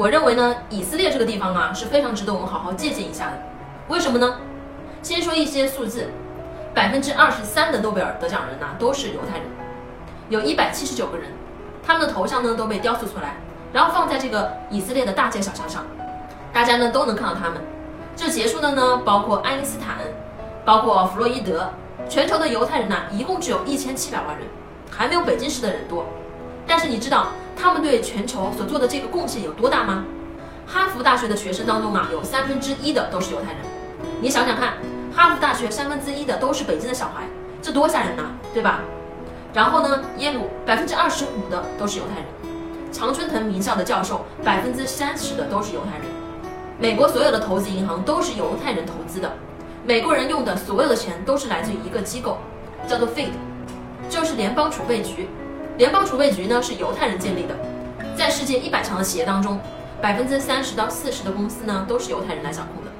我认为呢，以色列这个地方啊是非常值得我们好好借鉴一下的。为什么呢？先说一些数字，百分之二十三的诺贝尔得奖人呢都是犹太人，有一百七十九个人，他们的头像呢都被雕塑出来，然后放在这个以色列的大街小巷上，大家呢都能看到他们。这结束的呢包括爱因斯坦，包括弗洛伊德，全球的犹太人呢一共只有一千七百万人，还没有北京市的人多。但是你知道？他们对全球所做的这个贡献有多大吗？哈佛大学的学生当中啊，有三分之一的都是犹太人。你想想看，哈佛大学三分之一的都是北京的小孩，这多吓人呐，对吧？然后呢，耶鲁百分之二十五的都是犹太人，常春藤名校的教授百分之三十的都是犹太人。美国所有的投资银行都是犹太人投资的，美国人用的所有的钱都是来自于一个机构，叫做 Fed，就是联邦储备局。联邦储备局呢是犹太人建立的，在世界一百强的企业当中，百分之三十到四十的公司呢都是犹太人来掌控的。